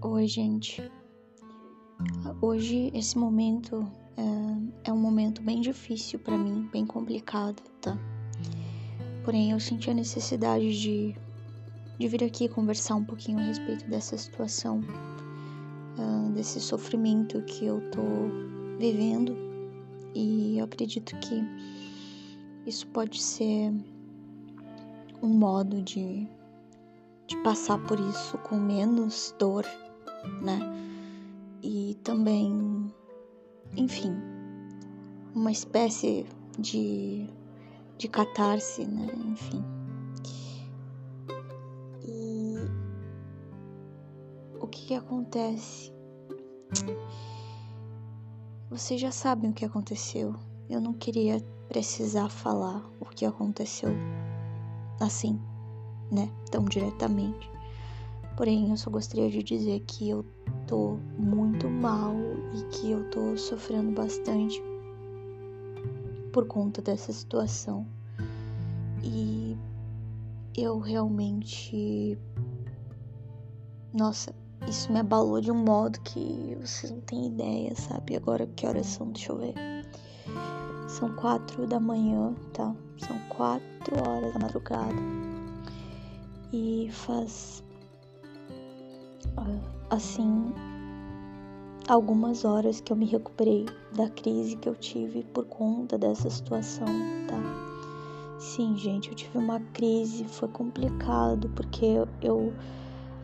Oi, gente. Hoje, esse momento é, é um momento bem difícil para mim, bem complicado, tá? Porém, eu senti a necessidade de, de vir aqui conversar um pouquinho a respeito dessa situação, uh, desse sofrimento que eu tô vivendo. E eu acredito que isso pode ser um modo de de passar por isso com menos dor, né? E também, enfim, uma espécie de, de catarse, né? Enfim. E o que, que acontece? Vocês já sabem o que aconteceu. Eu não queria precisar falar o que aconteceu assim né, tão diretamente. Porém, eu só gostaria de dizer que eu tô muito mal e que eu tô sofrendo bastante por conta dessa situação. E eu realmente. Nossa, isso me abalou de um modo que vocês não têm ideia, sabe? Agora que horas são? Deixa eu ver. São quatro da manhã, tá? São quatro horas da madrugada e faz assim algumas horas que eu me recuperei da crise que eu tive por conta dessa situação, tá? Sim, gente, eu tive uma crise, foi complicado porque eu,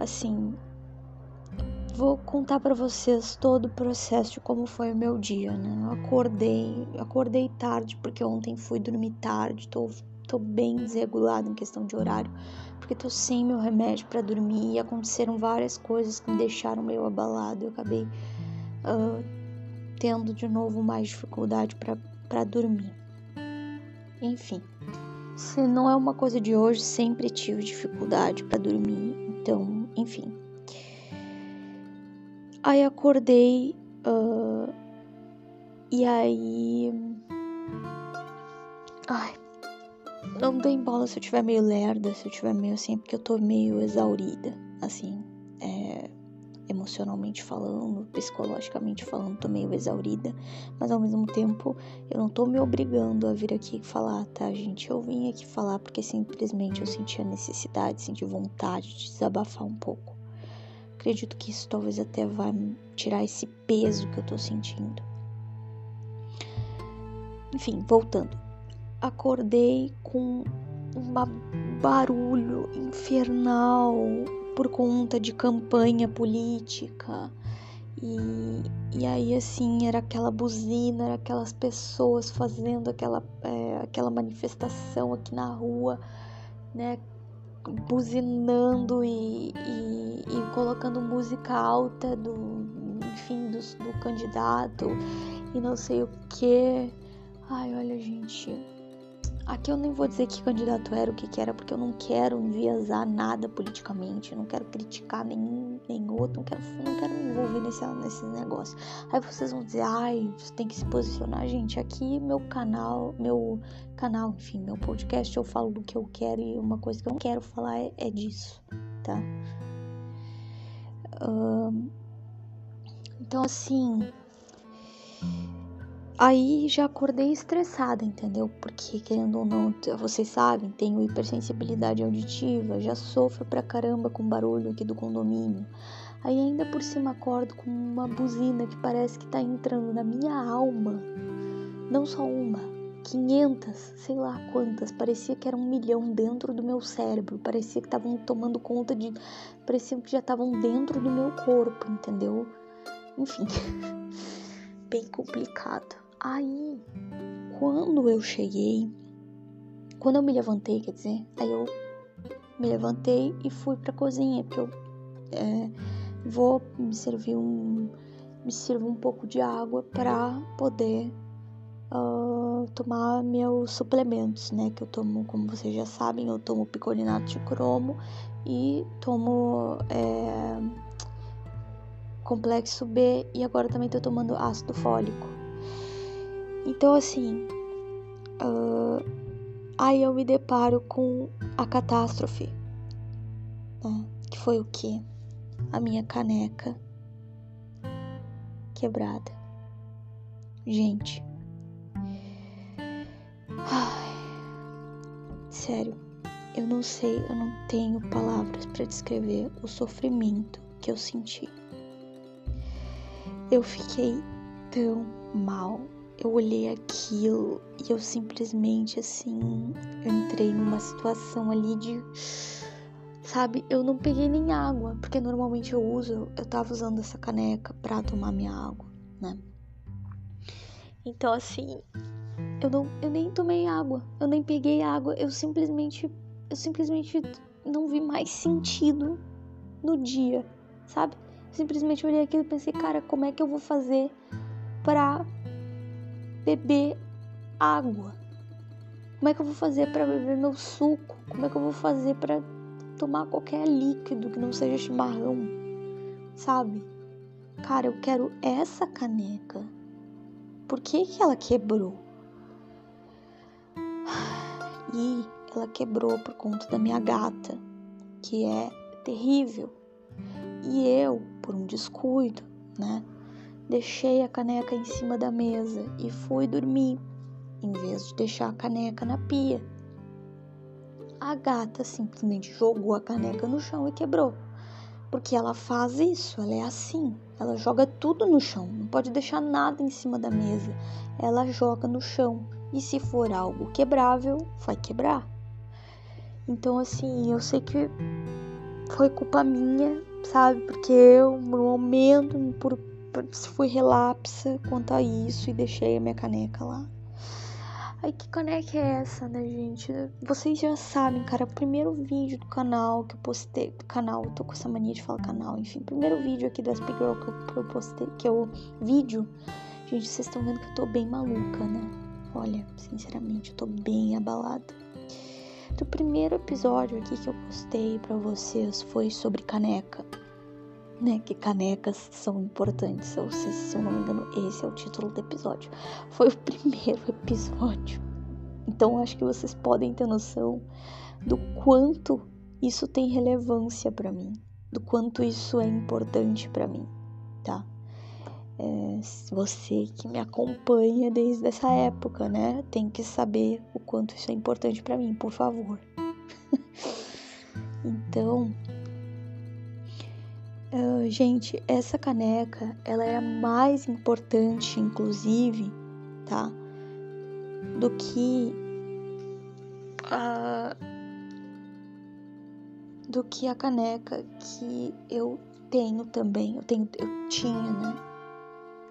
assim, vou contar para vocês todo o processo de como foi o meu dia, né? Eu acordei, acordei tarde porque ontem fui dormir tarde, tô, tô bem desregulada em questão de horário porque tô sem meu remédio para dormir e aconteceram várias coisas que me deixaram meio abalado. Eu acabei uh, tendo de novo mais dificuldade para dormir. Enfim, se não é uma coisa de hoje, sempre tive dificuldade para dormir. Então, enfim. Aí acordei uh, e aí. Ai, não tem bola se eu tiver meio lerda, se eu tiver meio assim, porque eu tô meio exaurida, assim, é, emocionalmente falando, psicologicamente falando, tô meio exaurida, mas ao mesmo tempo eu não tô me obrigando a vir aqui falar, tá, gente? Eu vim aqui falar porque simplesmente eu senti a necessidade, senti vontade de desabafar um pouco. Acredito que isso talvez até vá tirar esse peso que eu tô sentindo. Enfim, voltando acordei com um barulho infernal por conta de campanha política. E, e aí, assim, era aquela buzina, era aquelas pessoas fazendo aquela, é, aquela manifestação aqui na rua, né? Buzinando e, e, e colocando música alta do, enfim, do, do candidato e não sei o que. Ai, olha, gente, Aqui eu nem vou dizer que candidato era, o que, que era, porque eu não quero enviesar nada politicamente, não quero criticar nenhum, nem outro, não quero, não quero me envolver nesse, nesse negócio. Aí vocês vão dizer, ai, você tem que se posicionar, gente. Aqui meu canal, meu canal, enfim, meu podcast, eu falo do que eu quero e uma coisa que eu não quero falar é, é disso, tá? Então, assim Aí já acordei estressada, entendeu? Porque, querendo ou não, vocês sabem, tenho hipersensibilidade auditiva, já sofro pra caramba com barulho aqui do condomínio. Aí ainda por cima acordo com uma buzina que parece que tá entrando na minha alma. Não só uma, 500, sei lá quantas. Parecia que era um milhão dentro do meu cérebro. Parecia que estavam tomando conta de. Parecia que já estavam dentro do meu corpo, entendeu? Enfim, bem complicado. Aí, quando eu cheguei, quando eu me levantei, quer dizer, aí eu me levantei e fui pra cozinha, porque eu é, vou me servir um. Me sirvo um pouco de água para poder uh, tomar meus suplementos, né? Que eu tomo, como vocês já sabem, eu tomo picolinato de cromo e tomo é, complexo B e agora também tô tomando ácido fólico. Então, assim, uh, aí eu me deparo com a catástrofe, né? que foi o quê? a minha caneca quebrada. Gente, ai, sério, eu não sei, eu não tenho palavras para descrever o sofrimento que eu senti. Eu fiquei tão mal. Eu olhei aquilo e eu simplesmente assim, eu entrei numa situação ali de sabe, eu não peguei nem água, porque normalmente eu uso, eu tava usando essa caneca para tomar minha água, né? Então assim, eu não eu nem tomei água, eu nem peguei água, eu simplesmente eu simplesmente não vi mais sentido no dia, sabe? Simplesmente olhei aquilo e pensei, cara, como é que eu vou fazer para beber água? Como é que eu vou fazer para beber meu suco? Como é que eu vou fazer para tomar qualquer líquido que não seja chimarrão? Sabe? Cara, eu quero essa caneca. Por que que ela quebrou? E ela quebrou por conta da minha gata, que é terrível. E eu, por um descuido, né, deixei a caneca em cima da mesa e fui dormir, em vez de deixar a caneca na pia. A gata simplesmente jogou a caneca no chão e quebrou. Porque ela faz isso, ela é assim. Ela joga tudo no chão, não pode deixar nada em cima da mesa. Ela joga no chão. E se for algo quebrável, vai quebrar. Então, assim, eu sei que foi culpa minha, sabe? Porque eu, no momento, por, por, fui relapsa quanto a isso e deixei a minha caneca lá. Aí, que caneca é essa, né, gente? Vocês já sabem, cara, o primeiro vídeo do canal que eu postei. Do canal, tô com essa mania de falar canal, enfim. Primeiro vídeo aqui do SP Girl que eu, que eu postei, que eu. Vídeo. Gente, vocês estão vendo que eu tô bem maluca, né? Olha, sinceramente, eu tô bem abalada do primeiro episódio aqui que eu postei para vocês foi sobre caneca, né? Que canecas são importantes. Ou se, se eu não me engano, esse é o título do episódio. Foi o primeiro episódio. Então acho que vocês podem ter noção do quanto isso tem relevância para mim, do quanto isso é importante para mim, tá? É, você que me acompanha desde essa época, né? Tem que saber o quanto isso é importante para mim, por favor. então, uh, gente, essa caneca, ela é mais importante, inclusive, tá? Do que a do que a caneca que eu tenho também, eu tenho, eu tinha, né?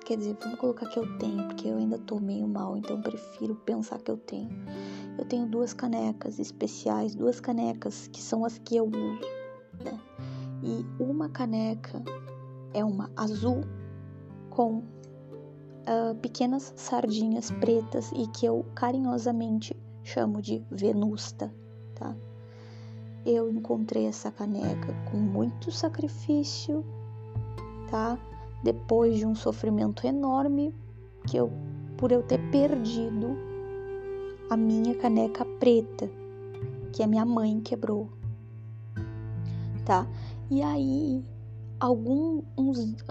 Quer dizer, vamos colocar que eu tenho, porque eu ainda tô meio mal, então prefiro pensar que eu tenho. Eu tenho duas canecas especiais, duas canecas que são as que eu uso, né? E uma caneca é uma azul com uh, pequenas sardinhas pretas e que eu carinhosamente chamo de venusta, tá? Eu encontrei essa caneca com muito sacrifício, tá? depois de um sofrimento enorme que eu por eu ter perdido a minha caneca preta que a minha mãe quebrou. Tá? E aí alguns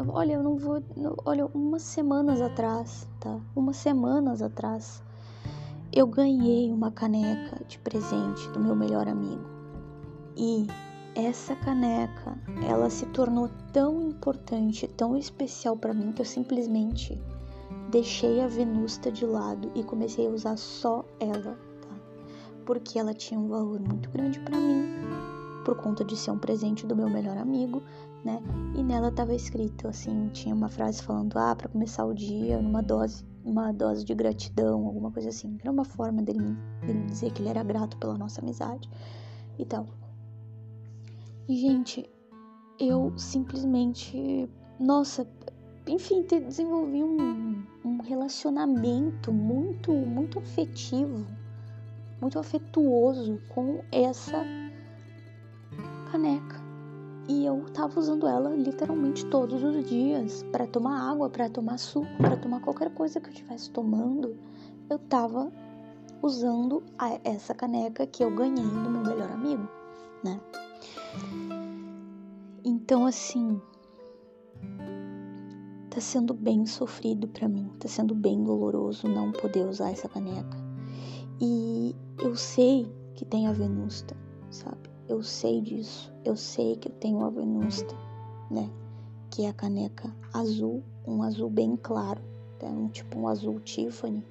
olha, eu não vou, olha, umas semanas atrás, tá? Umas semanas atrás eu ganhei uma caneca de presente do meu melhor amigo. E essa caneca, ela se tornou tão importante, tão especial para mim que eu simplesmente deixei a Venusta de lado e comecei a usar só ela, tá? Porque ela tinha um valor muito grande para mim, por conta de ser um presente do meu melhor amigo, né? E nela tava escrito assim, tinha uma frase falando: "Ah, para começar o dia numa dose, uma dose de gratidão", alguma coisa assim. Era uma forma dele, dele dizer que ele era grato pela nossa amizade e tal. E, gente, eu simplesmente, nossa, enfim, desenvolvi um, um relacionamento muito, muito afetivo, muito afetuoso com essa caneca. E eu tava usando ela literalmente todos os dias para tomar água, para tomar suco, para tomar qualquer coisa que eu estivesse tomando. Eu tava usando a, essa caneca que eu ganhei do meu melhor amigo, né? Então, assim, tá sendo bem sofrido para mim, tá sendo bem doloroso não poder usar essa caneca. E eu sei que tem a Venusta, sabe? Eu sei disso, eu sei que eu tenho a Venusta, né? Que é a caneca azul, um azul bem claro, né? um tipo um azul Tiffany,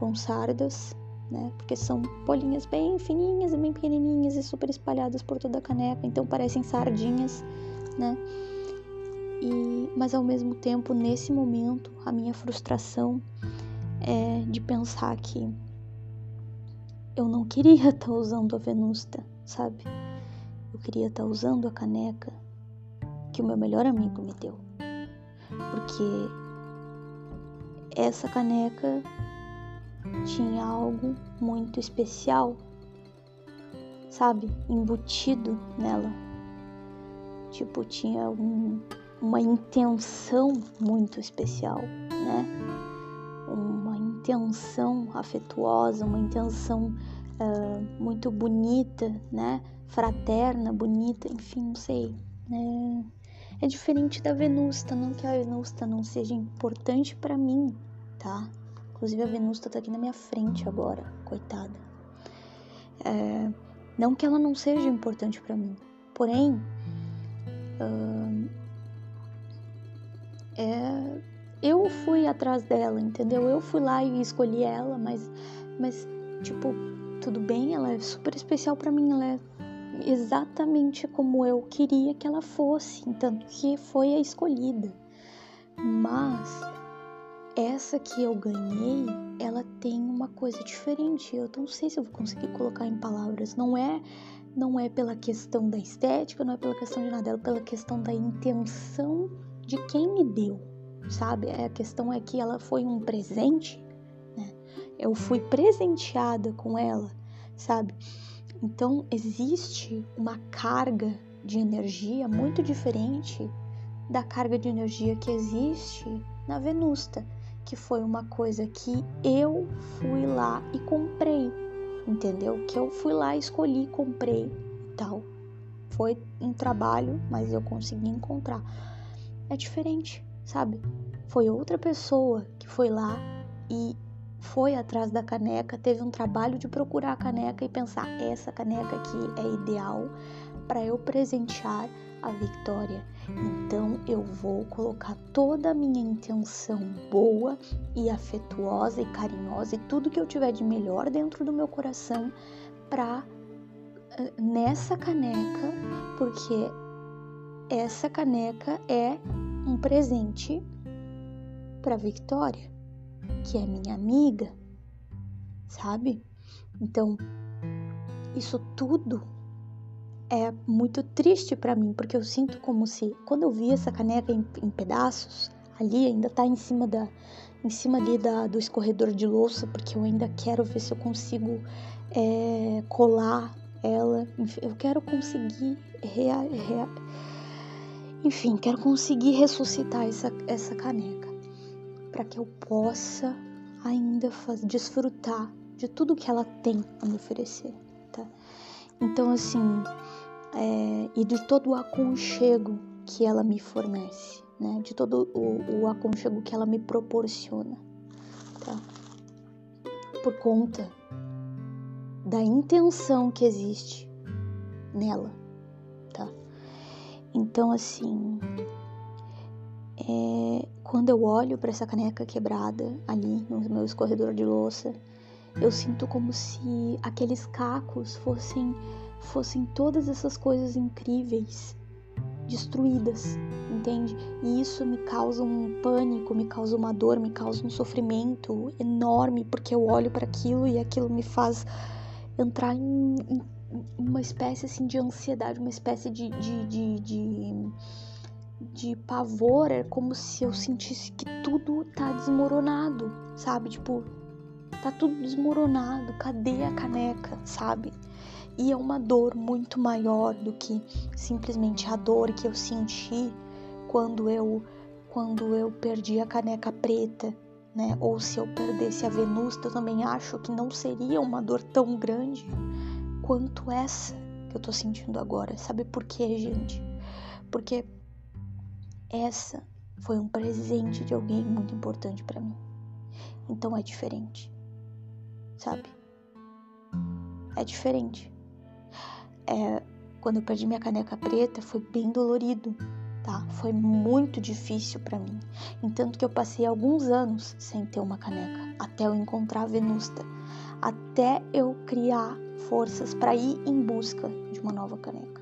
com sardas né? Porque são bolinhas bem fininhas e bem pequenininhas e super espalhadas por toda a caneca, então parecem sardinhas, né? E, mas ao mesmo tempo, nesse momento, a minha frustração é de pensar que eu não queria estar tá usando a Venusta, sabe? Eu queria estar tá usando a caneca que o meu melhor amigo me deu. Porque essa caneca tinha algo muito especial, sabe? Embutido nela. Tipo, tinha um, uma intenção muito especial, né? Uma intenção afetuosa, uma intenção uh, muito bonita, né? Fraterna, bonita, enfim, não sei. Né? É diferente da Venusta, não que a Venusta não seja importante para mim, tá? Inclusive a Venusta tá aqui na minha frente agora, coitada. É, não que ela não seja importante para mim, porém, uh, é, eu fui atrás dela, entendeu? Eu fui lá e escolhi ela, mas, mas tipo, tudo bem, ela é super especial para mim, ela é exatamente como eu queria que ela fosse, tanto que foi a escolhida. Mas essa que eu ganhei, ela tem uma coisa diferente. Eu não sei se eu vou conseguir colocar em palavras. Não é, não é pela questão da estética, não é pela questão de nada, é pela questão da intenção de quem me deu, sabe? A questão é que ela foi um presente? Eu fui presenteada com ela, sabe? Então existe uma carga de energia muito diferente da carga de energia que existe na Venusta que foi uma coisa que eu fui lá e comprei, entendeu? Que eu fui lá, escolhi, comprei e tal. Foi um trabalho, mas eu consegui encontrar. É diferente, sabe? Foi outra pessoa que foi lá e foi atrás da caneca, teve um trabalho de procurar a caneca e pensar: essa caneca aqui é ideal para eu presentear a vitória. Então eu vou colocar toda a minha intenção boa e afetuosa e carinhosa e tudo que eu tiver de melhor dentro do meu coração para eh, nessa caneca, porque essa caneca é um presente para Victoria, que é minha amiga, sabe? Então, isso tudo é muito triste para mim, porque eu sinto como se quando eu vi essa caneca em, em pedaços, ali ainda tá em cima da em cima ali da, do escorredor de louça, porque eu ainda quero ver se eu consigo é, colar ela. Eu quero conseguir rea, rea, enfim, quero conseguir ressuscitar essa, essa caneca para que eu possa ainda faz, desfrutar de tudo que ela tem a me oferecer, tá? Então assim, é, e de todo o aconchego que ela me fornece, né? De todo o, o aconchego que ela me proporciona, tá? Por conta da intenção que existe nela, tá? Então, assim, é, quando eu olho para essa caneca quebrada ali no meu escorredor de louça, eu sinto como se aqueles cacos fossem fossem todas essas coisas incríveis destruídas, entende? E isso me causa um pânico, me causa uma dor, me causa um sofrimento enorme, porque eu olho para aquilo e aquilo me faz entrar em, em, uma espécie assim de ansiedade, uma espécie de, de, de, de, de pavor. É como se eu sentisse que tudo tá desmoronado, sabe? Tipo, tá tudo desmoronado, cadê a caneca, sabe? E é uma dor muito maior do que simplesmente a dor que eu senti quando eu quando eu perdi a caneca preta, né? Ou se eu perdesse a Venusta, eu também acho que não seria uma dor tão grande quanto essa que eu tô sentindo agora. Sabe por quê, gente? Porque essa foi um presente de alguém muito importante para mim. Então é diferente. Sabe? É diferente. É, quando eu perdi minha caneca preta foi bem dolorido, tá? Foi muito difícil para mim. Entanto que eu passei alguns anos sem ter uma caneca, até eu encontrar a Venusta, até eu criar forças para ir em busca de uma nova caneca.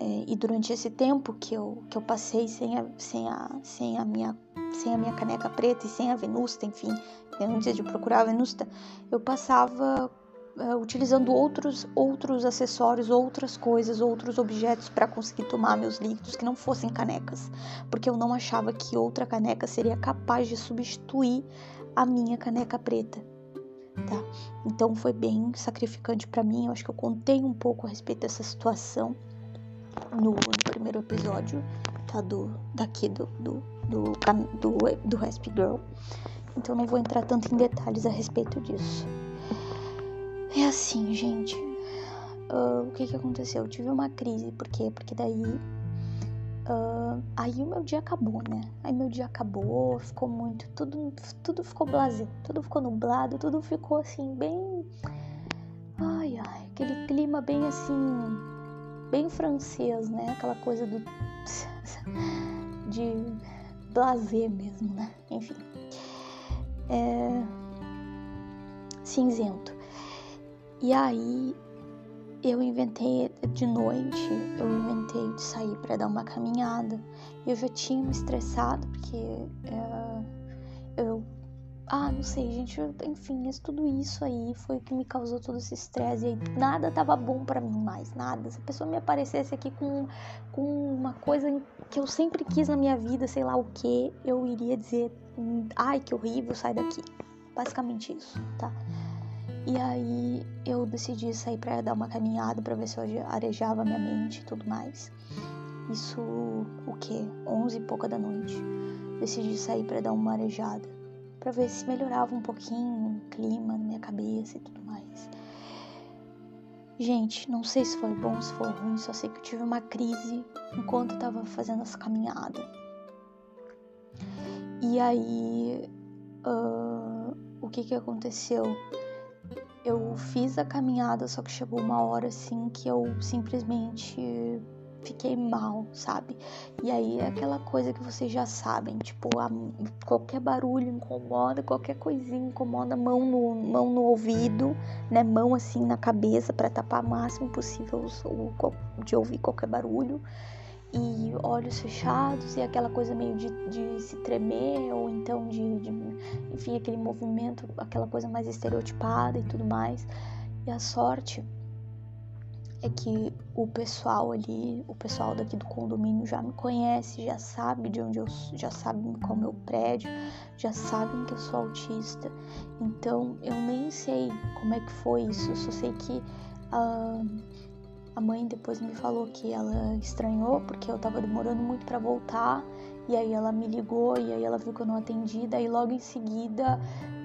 É, e durante esse tempo que eu, que eu passei sem a, sem, a, sem, a minha, sem a minha caneca preta e sem a Venusta, enfim, antes de procurar a Venusta, eu passava uh, utilizando outros, outros acessórios, outras coisas, outros objetos para conseguir tomar meus líquidos que não fossem canecas, porque eu não achava que outra caneca seria capaz de substituir a minha caneca preta. Tá? Então foi bem sacrificante para mim. Eu acho que eu contei um pouco a respeito dessa situação no, no primeiro episódio, tá? Do, daqui do, do, do, do, do Rasp Girl. Então não vou entrar tanto em detalhes a respeito disso. É assim, gente. Uh, o que que aconteceu? Eu tive uma crise, por quê? Porque daí. Uh, aí o meu dia acabou, né? Aí meu dia acabou, ficou muito. Tudo, tudo ficou blasé, tudo ficou nublado, tudo ficou assim, bem. Ai, ai, aquele clima bem assim. Bem francês, né? Aquela coisa do. de blazer mesmo, né? Enfim. É... Cinzento. E aí eu inventei de noite, eu inventei de sair para dar uma caminhada. Eu já tinha me estressado porque é, eu ah, não sei, gente, enfim, tudo isso aí foi o que me causou todo esse estresse e aí nada tava bom para mim mais, nada. Se a pessoa me aparecesse aqui com, com uma coisa que eu sempre quis na minha vida, sei lá o que, eu iria dizer, ai, que horrível, sai daqui. Basicamente isso, tá? E aí eu decidi sair para dar uma caminhada para ver se eu arejava minha mente e tudo mais. Isso o que? 11 e pouca da noite. Decidi sair para dar uma arejada, para ver se melhorava um pouquinho o clima na minha cabeça e tudo mais. Gente, não sei se foi bom, se foi ruim, só sei que eu tive uma crise enquanto eu tava fazendo essa caminhada. E aí, uh, o que que aconteceu? eu fiz a caminhada, só que chegou uma hora assim que eu simplesmente fiquei mal, sabe? E aí é aquela coisa que vocês já sabem, tipo, a, qualquer barulho incomoda, qualquer coisinha incomoda, mão no, mão no ouvido, né? Mão assim na cabeça para tapar o máximo possível de ouvir qualquer barulho e olhos fechados e aquela coisa meio de, de se tremer ou então de, de, enfim aquele movimento aquela coisa mais estereotipada e tudo mais e a sorte é que o pessoal ali o pessoal daqui do condomínio já me conhece já sabe de onde eu já sabe qual é o meu prédio já sabem que eu sou autista então eu nem sei como é que foi isso eu só sei que uh, a mãe depois me falou que ela estranhou porque eu tava demorando muito para voltar. E aí ela me ligou e aí ela viu que eu não atendi. Daí logo em seguida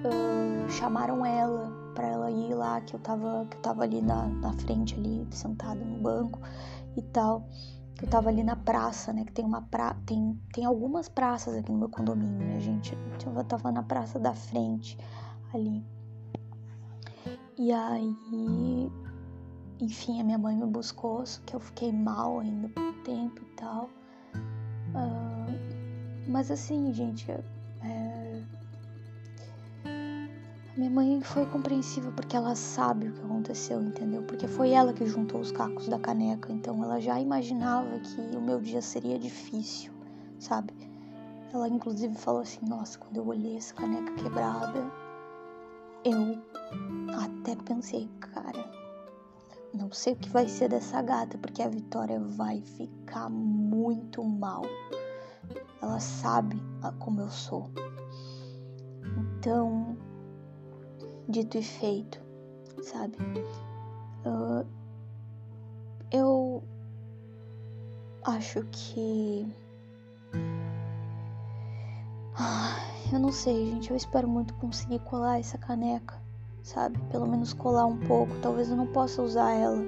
uh, chamaram ela para ela ir lá, que eu tava, que eu tava ali na, na frente, ali, sentada no banco e tal. Eu tava ali na praça, né? Que tem uma pra... tem, tem algumas praças aqui no meu condomínio, né, gente? Eu tava na praça da frente ali. E aí enfim, a minha mãe me buscou, só que eu fiquei mal ainda por um tempo e tal. Uh, mas assim, gente, minha mãe foi compreensiva porque ela sabe o que aconteceu, entendeu? Porque foi ela que juntou os cacos da caneca, então ela já imaginava que o meu dia seria difícil, sabe? Ela inclusive falou assim: Nossa, quando eu olhei essa caneca quebrada, eu até pensei, cara não sei o que vai ser dessa gata, porque a Vitória vai ficar muito mal. Ela sabe como eu sou. Então, dito e feito, sabe? Uh, eu acho que. Ah, eu não sei, gente. Eu espero muito conseguir colar essa caneca sabe? Pelo menos colar um pouco. Talvez eu não possa usar ela.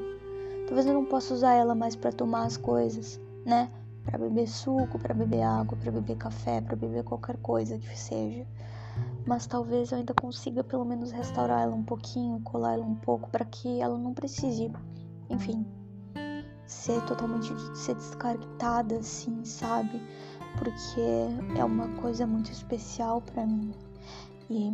Talvez eu não possa usar ela mais para tomar as coisas, né? Para beber suco, para beber água, para beber café, para beber qualquer coisa que seja. Mas talvez eu ainda consiga pelo menos restaurar ela um pouquinho, colar ela um pouco para que ela não precise, enfim, ser totalmente ser descartada assim, sabe? Porque é uma coisa muito especial para mim. E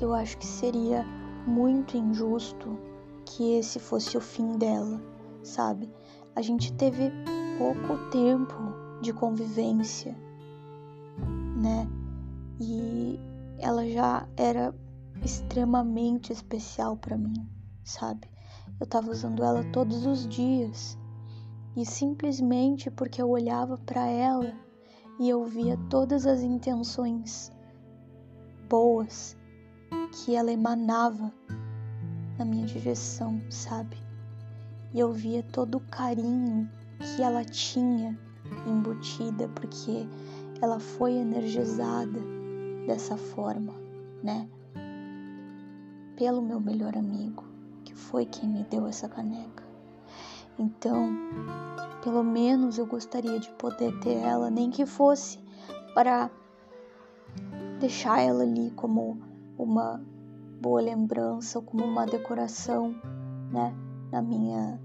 eu acho que seria muito injusto que esse fosse o fim dela, sabe? A gente teve pouco tempo de convivência, né? E ela já era extremamente especial para mim, sabe? Eu tava usando ela todos os dias. E simplesmente porque eu olhava para ela e eu via todas as intenções boas que ela emanava na minha direção, sabe? E eu via todo o carinho que ela tinha embutida, porque ela foi energizada dessa forma, né? Pelo meu melhor amigo, que foi quem me deu essa caneca. Então, pelo menos eu gostaria de poder ter ela, nem que fosse para deixar ela ali como uma boa lembrança ou como uma decoração, né, na minha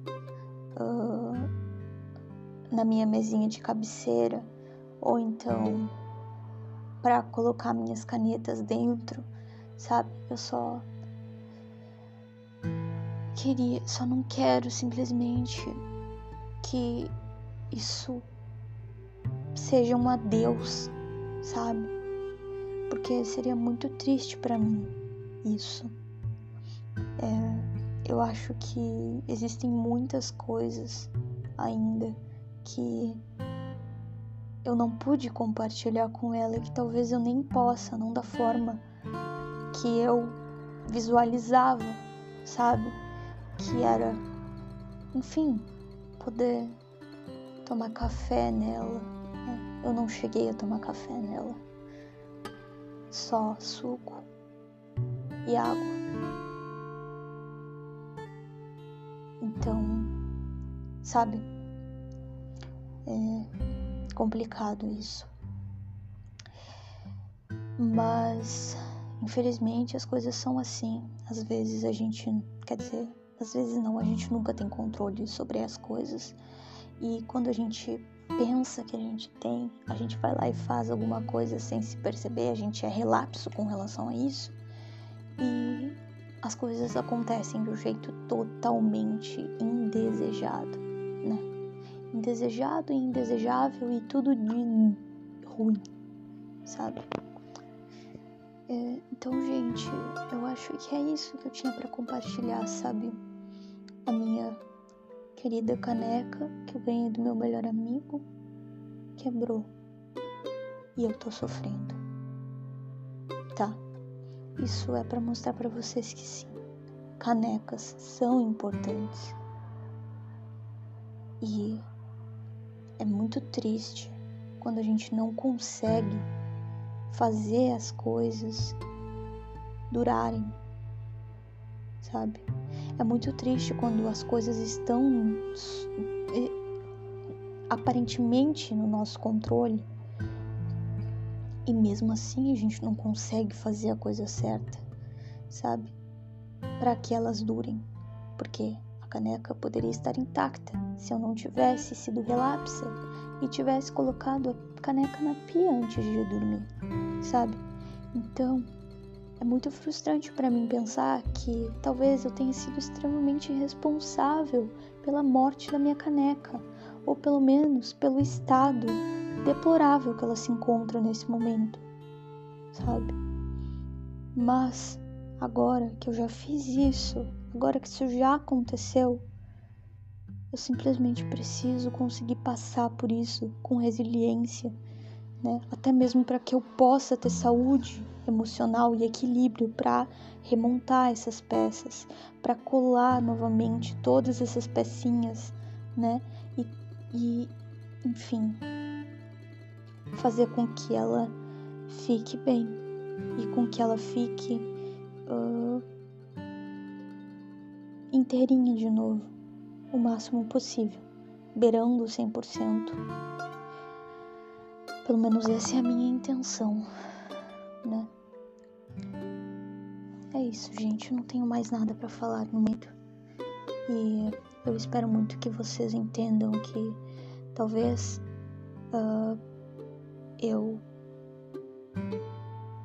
uh, na minha mesinha de cabeceira, ou então para colocar minhas canetas dentro, sabe? Eu só queria, só não quero simplesmente que isso seja um adeus, sabe? porque seria muito triste para mim isso. É, eu acho que existem muitas coisas ainda que eu não pude compartilhar com ela e que talvez eu nem possa, não da forma que eu visualizava, sabe? Que era, enfim, poder tomar café nela. Né? Eu não cheguei a tomar café nela só suco e água. Então, sabe, é complicado isso. Mas, infelizmente, as coisas são assim. Às vezes a gente, quer dizer, às vezes não, a gente nunca tem controle sobre as coisas. E quando a gente pensa que a gente tem, a gente vai lá e faz alguma coisa sem se perceber, a gente é relapso com relação a isso e as coisas acontecem de um jeito totalmente indesejado, né? Indesejado e indesejável e tudo de ruim, sabe? É, então, gente, eu acho que é isso que eu tinha para compartilhar, sabe? A minha querida caneca que eu ganhei do meu melhor amigo quebrou e eu tô sofrendo. Tá? Isso é para mostrar para vocês que sim, canecas são importantes. E é muito triste quando a gente não consegue fazer as coisas durarem, sabe? É muito triste quando as coisas estão aparentemente no nosso controle e mesmo assim a gente não consegue fazer a coisa certa, sabe? Para que elas durem, porque caneca poderia estar intacta se eu não tivesse sido relapsa e tivesse colocado a caneca na pia antes de dormir, sabe? Então, é muito frustrante para mim pensar que talvez eu tenha sido extremamente responsável pela morte da minha caneca, ou pelo menos pelo estado deplorável que ela se encontra nesse momento, sabe? Mas agora que eu já fiz isso, agora que isso já aconteceu, eu simplesmente preciso conseguir passar por isso com resiliência, né? Até mesmo para que eu possa ter saúde emocional e equilíbrio para remontar essas peças, para colar novamente todas essas pecinhas, né? E, e, enfim, fazer com que ela fique bem e com que ela fique uh, inteirinha de novo, o máximo possível, beirando 100%. Pelo menos essa é a minha intenção, né? É isso, gente. Não tenho mais nada para falar no momento. E eu espero muito que vocês entendam que talvez uh, eu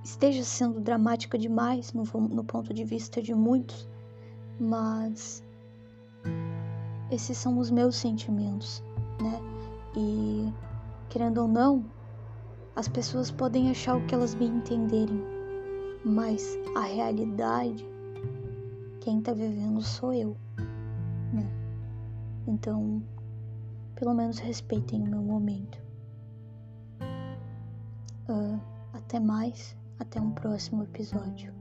esteja sendo dramática demais no, no ponto de vista de muitos, mas esses são os meus sentimentos, né? E querendo ou não, as pessoas podem achar o que elas bem entenderem, mas a realidade, quem tá vivendo sou eu, né? Então, pelo menos respeitem o meu momento. Uh, até mais, até um próximo episódio.